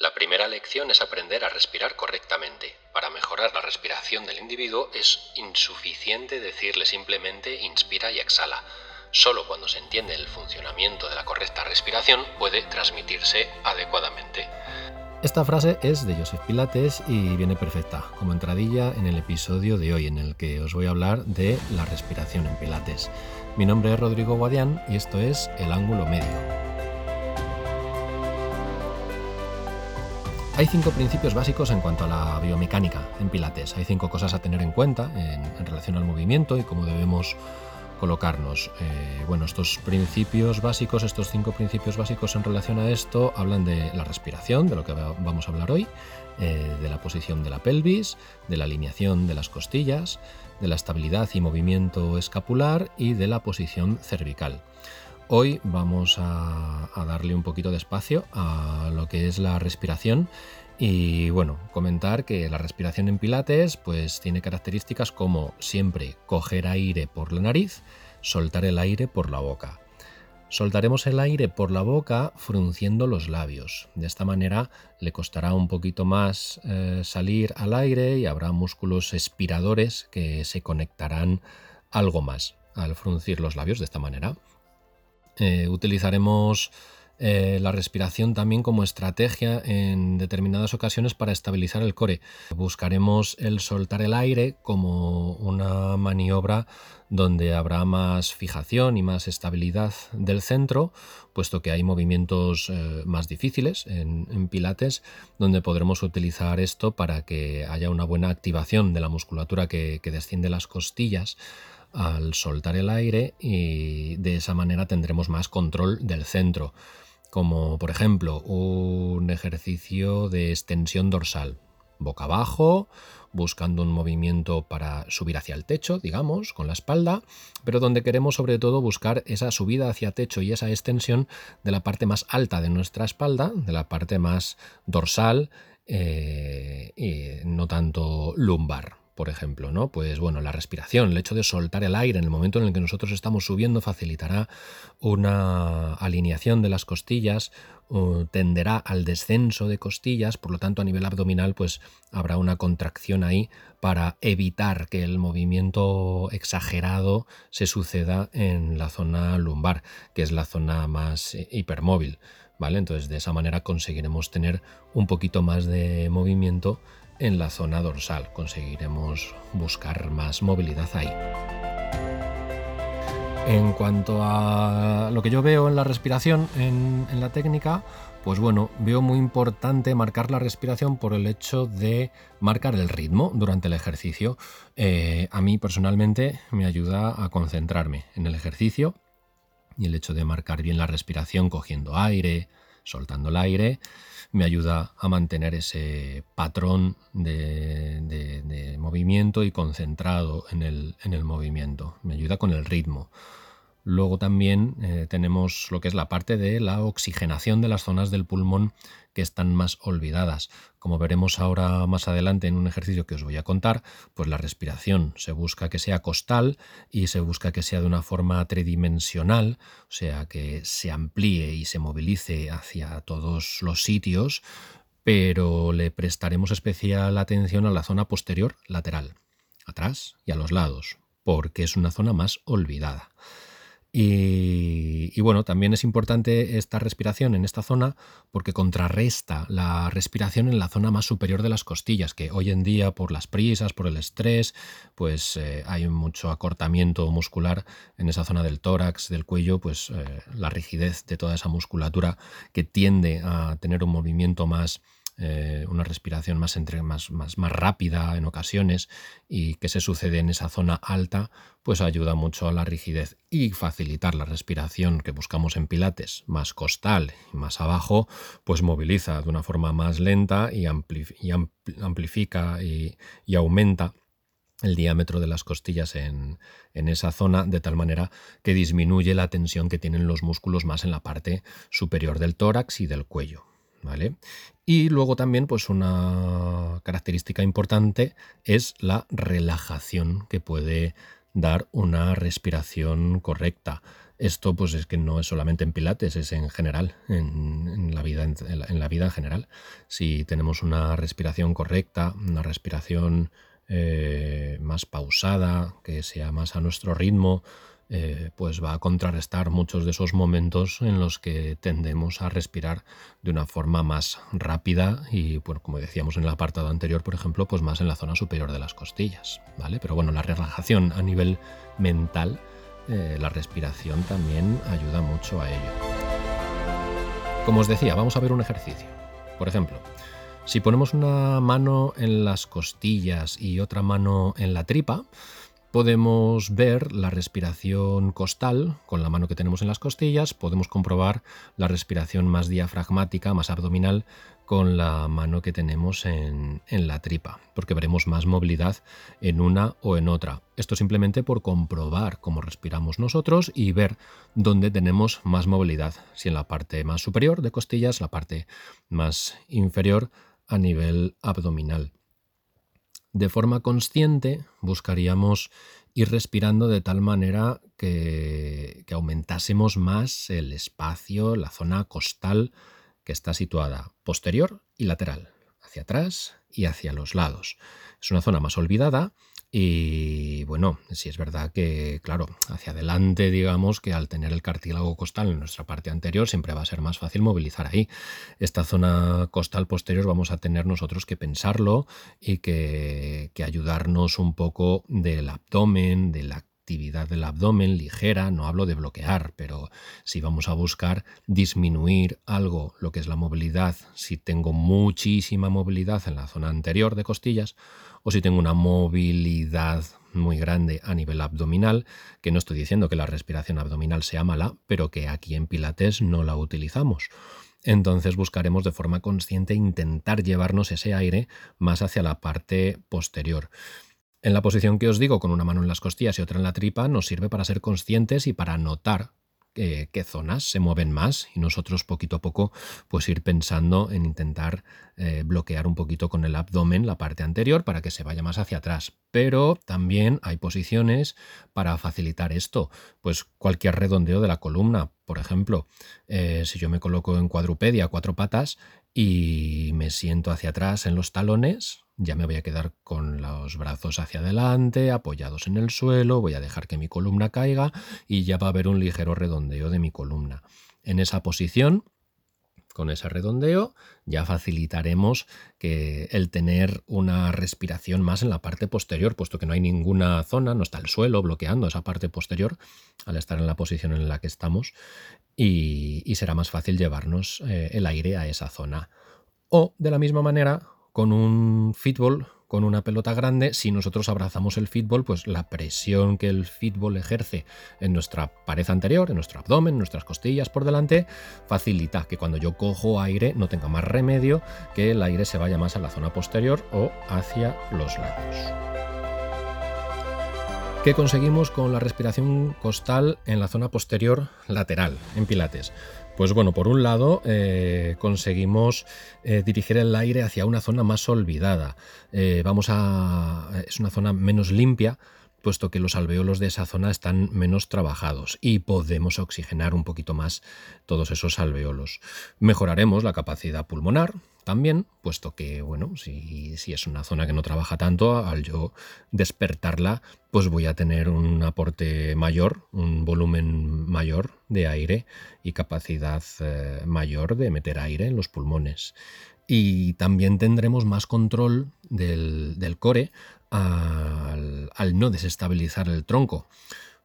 La primera lección es aprender a respirar correctamente. Para mejorar la respiración del individuo es insuficiente decirle simplemente inspira y exhala. Solo cuando se entiende el funcionamiento de la correcta respiración puede transmitirse adecuadamente. Esta frase es de Joseph Pilates y viene perfecta como entradilla en el episodio de hoy en el que os voy a hablar de la respiración en Pilates. Mi nombre es Rodrigo Guadián y esto es El ángulo medio. Hay cinco principios básicos en cuanto a la biomecánica en Pilates. Hay cinco cosas a tener en cuenta en, relación al movimiento y cómo debemos colocarnos. Eh, bueno, estos principios básicos, estos cinco principios básicos en relación a esto, hablan de la respiración, de lo que vamos a hablar hoy, eh, de la posición de la pelvis, de la alineación de las costillas, de la estabilidad y movimiento escapular y de la posición cervical. Hoy vamos a, darle un poquito de espacio a lo que es la respiración y bueno, comentar que la respiración en Pilates pues tiene características como siempre coger aire por la nariz, soltar el aire por la boca. Soltaremos el aire por la boca frunciendo los labios. De esta manera le costará un poquito más eh, salir al aire y habrá músculos expiradores que se conectarán algo más al fruncir los labios de esta manera. Eh, utilizaremos eh, la respiración también como estrategia en determinadas ocasiones para estabilizar el core. Buscaremos el soltar el aire como una maniobra donde habrá más fijación y más estabilidad del centro, puesto que hay movimientos eh, más difíciles en, pilates, donde podremos utilizar esto para que haya una buena activación de la musculatura que desciende las costillas al soltar el aire y de esa manera tendremos más control del centro, como por ejemplo un ejercicio de extensión dorsal, boca abajo, buscando un movimiento para subir hacia el techo, digamos, con la espalda, pero donde queremos sobre todo buscar esa subida hacia techo y esa extensión de la parte más alta de nuestra espalda, de la parte más dorsal eh, y no tanto lumbar por ejemplo, ¿no? Pues bueno, la respiración, el hecho de soltar el aire en el momento en el que nosotros estamos subiendo facilitará una alineación de las costillas, tenderá al descenso de costillas, por lo tanto a nivel abdominal pues habrá una contracción ahí para evitar que el movimiento exagerado se suceda en la zona lumbar, que es la zona más eh, hipermóvil, ¿vale? Entonces de esa manera conseguiremos tener un poquito más de movimiento en la zona dorsal. Conseguiremos buscar más movilidad ahí. En cuanto a lo que yo veo en la respiración, en, la técnica, pues bueno, veo muy importante marcar la respiración por el hecho de marcar el ritmo durante el ejercicio. Eh, a mí personalmente me ayuda a concentrarme en el ejercicio y el hecho de marcar bien la respiración cogiendo aire, soltando el aire, me ayuda a mantener ese patrón de, movimiento y concentrado en el, en el movimiento. Me ayuda con el ritmo. Luego también eh, tenemos lo que es la parte de la oxigenación de las zonas del pulmón que están más olvidadas. Como veremos ahora más adelante en un ejercicio que os voy a contar, pues la respiración se busca que sea costal y se busca que sea de una forma tridimensional, o sea, que se amplíe y se movilice hacia todos los sitios, pero le prestaremos especial atención a la zona posterior lateral, atrás y a los lados, porque es una zona más olvidada. Y, bueno, también es importante esta respiración en esta zona porque contrarresta la respiración en la zona más superior de las costillas, que hoy en día por las prisas, por el estrés, pues eh, hay mucho acortamiento muscular en esa zona del tórax, del cuello, pues eh, la rigidez de toda esa musculatura que tiende a tener un movimiento más eh, una respiración más, entre, más, más, más, rápida en ocasiones y que se sucede en esa zona alta, pues ayuda mucho a la rigidez y facilitar la respiración que buscamos en pilates, más costal y más abajo, pues moviliza de una forma más lenta y, amplifica y, aumenta el diámetro de las costillas en, en, esa zona de tal manera que disminuye la tensión que tienen los músculos más en la parte superior del tórax y del cuello. Y luego también, pues una característica importante es la relajación que puede dar una respiración correcta. Esto pues es que no es solamente en Pilates, es en general, en, la, vida, en, la, vida en general. Si tenemos una respiración correcta, una respiración eh, más pausada, que sea más a nuestro ritmo, eh, pues va a contrarrestar muchos de esos momentos en los que tendemos a respirar de una forma más rápida y, como decíamos en el apartado anterior, por ejemplo, pues más en la zona superior de las costillas, ¿vale? Pero bueno, la relajación a nivel mental, eh, la respiración también ayuda mucho a ello. Como os decía, vamos a ver un ejercicio. Por ejemplo, si ponemos una mano en las costillas y otra mano en la tripa, Podemos ver la respiración costal con la mano que tenemos en las costillas, podemos comprobar la respiración más diafragmática, más abdominal con la mano que tenemos en, la tripa, porque veremos más movilidad en una o en otra. Esto simplemente por comprobar cómo respiramos nosotros y ver dónde tenemos más movilidad, si en la parte más superior de costillas, la parte más inferior a nivel abdominal. De forma consciente buscaríamos ir respirando de tal manera que, aumentásemos más el espacio, la zona costal que está situada posterior y lateral, hacia atrás y hacia los lados. Es una zona más olvidada y bueno, si es verdad que, claro, hacia adelante, digamos que al tener el cartílago costal en nuestra parte anterior, siempre va a ser más fácil movilizar ahí. Esta zona costal posterior vamos a tener nosotros que pensarlo y que, que ayudarnos un poco del abdomen, de la actividad del abdomen ligera, no hablo de bloquear, pero si vamos a buscar disminuir algo, lo que es la movilidad, si tengo muchísima movilidad en la zona anterior de costillas, o si tengo una movilidad muy grande a nivel abdominal, que no estoy diciendo que la respiración abdominal sea mala, pero que aquí en Pilates no la utilizamos. Entonces buscaremos de forma consciente intentar llevarnos ese aire más hacia la parte posterior. En la posición que os digo, con una mano en las costillas y otra en la tripa, nos sirve para ser conscientes y para notar qué zonas se mueven más y nosotros poquito a poco pues ir pensando en intentar eh, bloquear un poquito con el abdomen la parte anterior para que se vaya más hacia atrás. Pero también hay posiciones para facilitar esto, pues cualquier redondeo de la columna, por ejemplo, eh, si yo me coloco en cuadrupedia, cuatro patas, y me siento hacia atrás en los talones, ya me voy a quedar con los brazos hacia adelante, apoyados en el suelo, voy a dejar que mi columna caiga y ya va a haber un ligero redondeo de mi columna. En esa posición, con ese redondeo, ya facilitaremos que el tener una respiración más en la parte posterior, puesto que no hay ninguna zona, no está el suelo bloqueando esa parte posterior al estar en la posición en la que estamos y, será más fácil llevarnos eh, el aire a esa zona. O de la misma manera, con un fútbol, con una pelota grande, si nosotros abrazamos el fútbol, pues la presión que el fútbol ejerce en nuestra pared anterior, en nuestro abdomen, en nuestras costillas por delante, facilita que cuando yo cojo aire no tenga más remedio que el aire se vaya más a la zona posterior o hacia los lados. ¿Qué conseguimos con la respiración costal en la zona posterior lateral, en Pilates? Pues bueno, por un lado eh, conseguimos eh, dirigir el aire hacia una zona más olvidada. Eh, vamos a. es una zona menos limpia, puesto que los alveolos de esa zona están menos trabajados y podemos oxigenar un poquito más todos esos alveolos. Mejoraremos la capacidad pulmonar, también, puesto que, bueno, si, si, es una zona que no trabaja tanto, al yo despertarla, pues voy a tener un aporte mayor, un volumen mayor de aire y capacidad eh, mayor de meter aire en los pulmones. Y también tendremos más control del, core al, no desestabilizar el tronco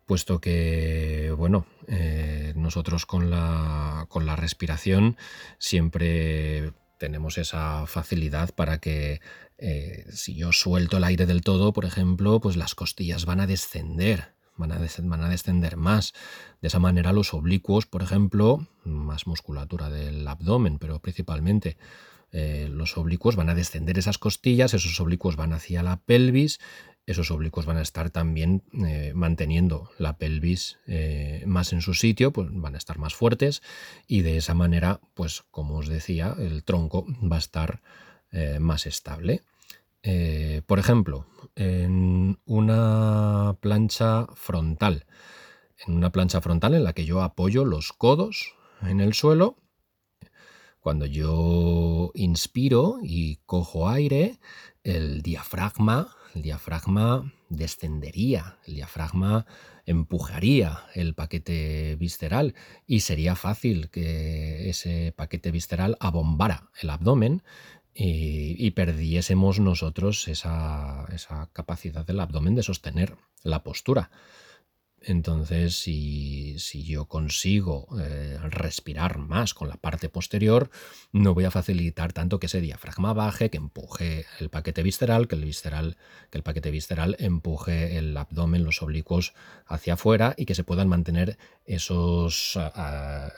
puesto que, bueno, eh, nosotros con la, con la respiración siempre tenemos esa facilidad para que eh, si yo suelto el aire del todo, por ejemplo, pues las costillas van a descender, van a, van a descender más. De esa manera los oblicuos, por ejemplo, más musculatura del abdomen, pero principalmente eh, los oblicuos van a descender esas costillas, esos oblicuos van hacia la pelvis, esos oblicuos van a estar también eh, manteniendo la pelvis eh, más en su sitio, pues van a estar más fuertes y de esa manera, pues como os decía, el tronco va a estar más estable. por ejemplo, en una plancha frontal, en una plancha frontal en la que yo apoyo los codos en el suelo. Cuando yo inspiro y cojo aire, el diafragma, el diafragma descendería, el diafragma empujaría el paquete visceral y sería fácil que ese paquete visceral abombara el abdomen y, perdiésemos nosotros esa, esa capacidad del abdomen de sostener la postura. Entonces, si, yo consigo eh, respirar más con la parte posterior, no voy a facilitar tanto que ese diafragma baje, que empuje el paquete visceral, que el visceral, que el paquete visceral empuje el abdomen, los oblicuos hacia afuera y que se puedan mantener esos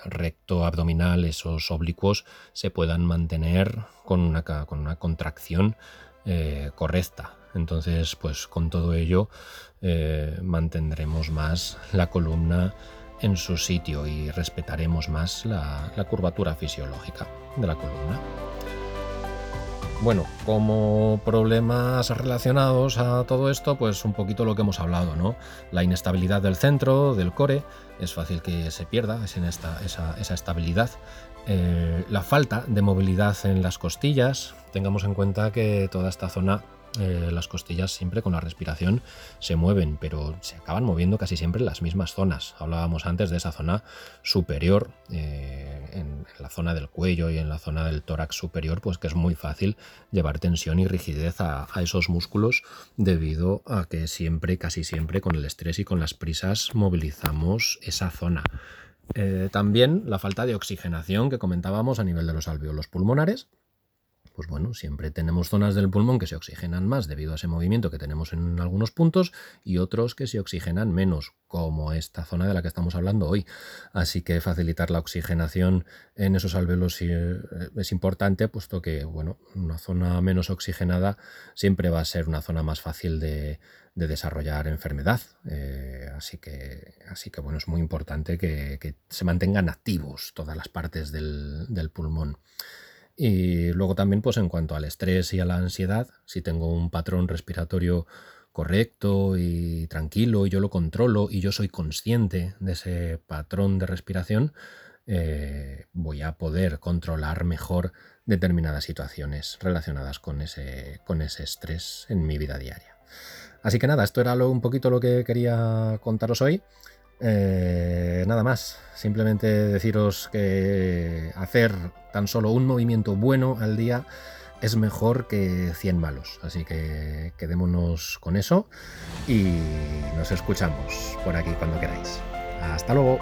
recto abdominal, esos oblicuos se puedan mantener con una, con una contracción eh, correcta. Entonces, pues con todo ello eh, mantendremos más la columna en su sitio y respetaremos más la, curvatura fisiológica de la columna. Bueno, como problemas relacionados a todo esto, pues un poquito lo que hemos hablado, ¿no? La inestabilidad del centro, del core, es fácil que se pierda esa, esa, estabilidad. Eh, la falta de movilidad en las costillas, tengamos en cuenta que toda esta zona eh, las costillas siempre con la respiración se mueven, pero se acaban moviendo casi siempre en las mismas zonas. Hablábamos antes de esa zona superior, eh, en, la zona del cuello y en la zona del tórax superior, pues que es muy fácil llevar tensión y rigidez a, esos músculos debido a que siempre, casi siempre, con el estrés y con las prisas movilizamos esa zona. Eh, también la falta de oxigenación que comentábamos a nivel de los alveolos pulmonares pues bueno, siempre tenemos zonas del pulmón que se oxigenan más debido a ese movimiento que tenemos en algunos puntos y otros que se oxigenan menos, como esta zona de la que estamos hablando hoy. Así que facilitar la oxigenación en esos alveolos eh, es importante, puesto que bueno, una zona menos oxigenada siempre va a ser una zona más fácil de, desarrollar enfermedad. Eh, así, que, así que bueno, es muy importante que, se mantengan activos todas las partes del pulmón. Y luego también, pues en cuanto al estrés y a la ansiedad, si tengo un patrón respiratorio correcto y tranquilo y yo lo controlo y yo soy consciente de ese patrón de respiración, eh, voy a poder controlar mejor determinadas situaciones relacionadas con ese, con ese estrés en mi vida diaria. Así que nada, esto era lo, un poquito lo que quería contaros hoy. Eh, nada más, simplemente deciros que hacer tan solo un movimiento bueno al día es mejor que 100 malos. Así que quedémonos con eso y nos escuchamos por aquí cuando queráis. Hasta luego.